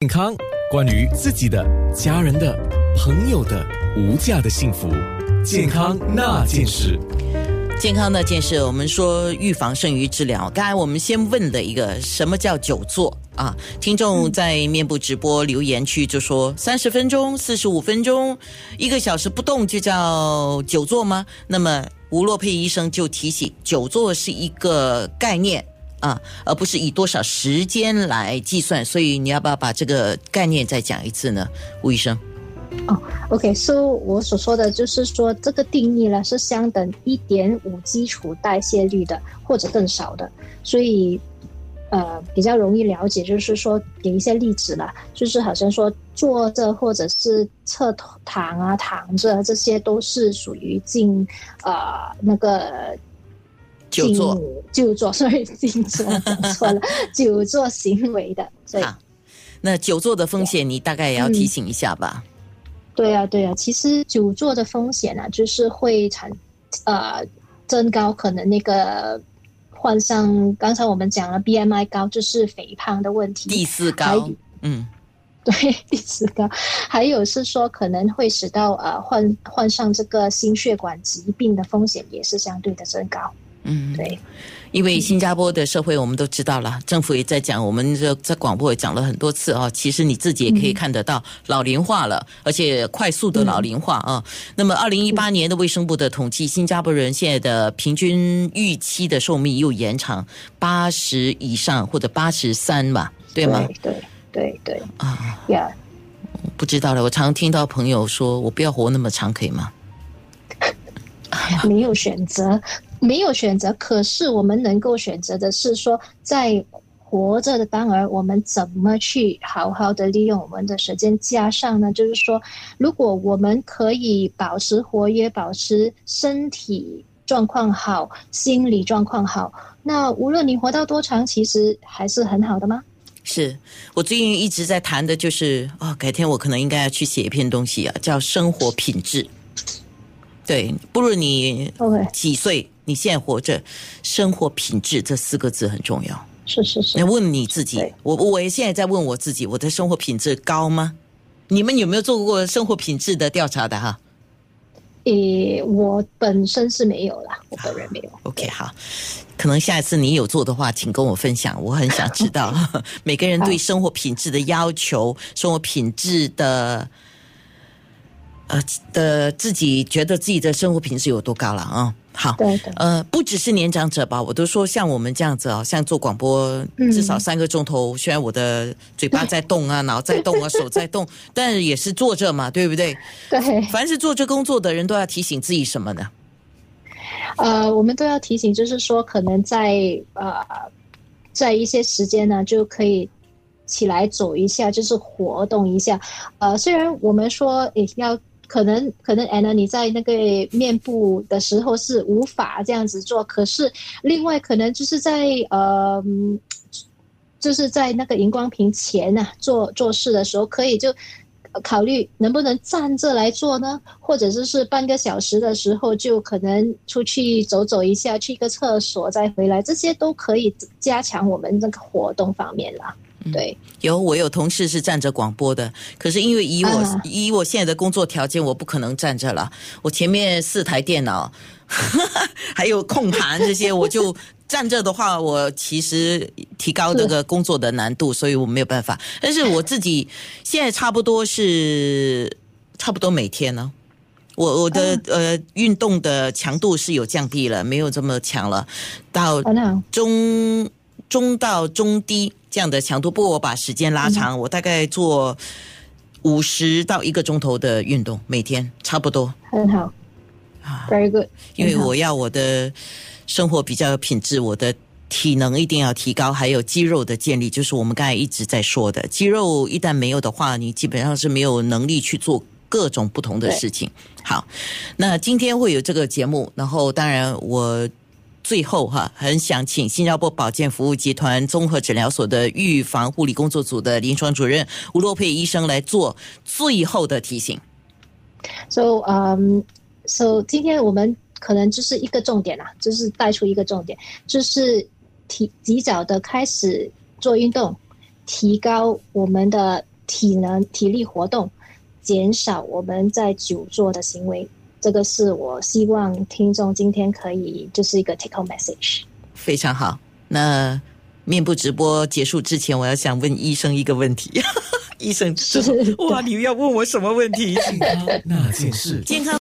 健康，关于自己的、家人的、朋友的无价的幸福，健康那件事。健康那件事，我们说预防胜于治疗。刚才我们先问了一个，什么叫久坐啊？听众在面部直播留言区就说，三十分钟、四十五分钟、一个小时不动就叫久坐吗？那么吴洛佩医生就提醒，久坐是一个概念。啊，而不是以多少时间来计算，所以你要不要把这个概念再讲一次呢，吴医生？哦，OK，so 我所说的就是说，这个定义呢是相等一点五基础代谢率的，或者更少的，所以呃比较容易了解，就是说给一些例子啦，就是好像说坐着或者是侧躺啊、躺着，这些都是属于进呃那个。久坐，久坐，所以静坐错了，久坐行为的。所以，那久坐的风险，你大概也要提醒一下吧。对啊，对啊，其实久坐的风险呢，就是会产呃增高，可能那个患上刚才我们讲了 BMI 高，就是肥胖的问题。第四高，嗯，对，第四高，还有是说可能会使到呃患患上这个心血管疾病的风险也是相对的增高。嗯，对，因为新加坡的社会我们都知道了，政府也在讲，我们这在广播也讲了很多次啊。其实你自己也可以看得到，老龄化了，而且快速的老龄化啊。那么，二零一八年的卫生部的统计，新加坡人现在的平均预期的寿命又延长八十以上或者八十三嘛，对吗？对对对啊呀，不知道了。我常听到朋友说，我不要活那么长，可以吗？没有选择。没有选择，可是我们能够选择的是说，在活着的当儿，我们怎么去好好的利用我们的时间？加上呢，就是说，如果我们可以保持活跃，保持身体状况好，心理状况好，那无论你活到多长，其实还是很好的吗？是我最近一直在谈的，就是哦，改天我可能应该要去写一篇东西啊，叫生活品质。对，不如你几岁。你现在活着，生活品质这四个字很重要。是是是。你问你自己，我我现在在问我自己，我的生活品质高吗？你们有没有做过生活品质的调查的哈？诶，我本身是没有啦，我本人没有。OK，好，可能下一次你有做的话，请跟我分享，我很想知道 每个人对生活品质的要求，生活品质的。呃的自己觉得自己的生活品质有多高了啊？好。呃，不只是年长者吧，我都说像我们这样子啊，像做广播至少三个钟头，虽然我的嘴巴在动啊，脑在动啊，手在动，但也是坐着嘛，对不对？对。凡是做这工作的人都要提醒自己什么呢？呃，我们都要提醒，就是说可能在呃在一些时间呢，就可以起来走一下，就是活动一下。呃，虽然我们说也要。可能可能，Anna，你在那个面部的时候是无法这样子做。可是另外可能就是在呃，就是在那个荧光屏前啊做做事的时候，可以就考虑能不能站着来做呢？或者就是半个小时的时候，就可能出去走走一下，去个厕所再回来，这些都可以加强我们这个活动方面了。对，有我有同事是站着广播的，可是因为以我以我现在的工作条件，我不可能站着了。我前面四台电脑，还有控盘这些，我就 站着的话，我其实提高这个工作的难度，所以我没有办法。但是我自己现在差不多是差不多每天呢，我我的呃运动的强度是有降低了，没有这么强了，到中。中到中低这样的强度，不过我把时间拉长，我大概做五十到一个钟头的运动，每天差不多。很好啊，very good。因为我要我的生活比较有品质，我的体能一定要提高，还有肌肉的建立，就是我们刚才一直在说的，肌肉一旦没有的话，你基本上是没有能力去做各种不同的事情。好，那今天会有这个节目，然后当然我。最后哈，很想请新加坡保健服务集团综合诊疗所的预防护理工作组的临床主任吴洛佩医生来做最后的提醒。So, um, so 今天我们可能就是一个重点啦，就是带出一个重点，就是提及早的开始做运动，提高我们的体能、体力活动，减少我们在久坐的行为。这个是我希望听众今天可以就是一个 take home message。非常好。那面部直播结束之前，我要想问医生一个问题。医生，哇，你要问我什么问题？健康那件事，健康。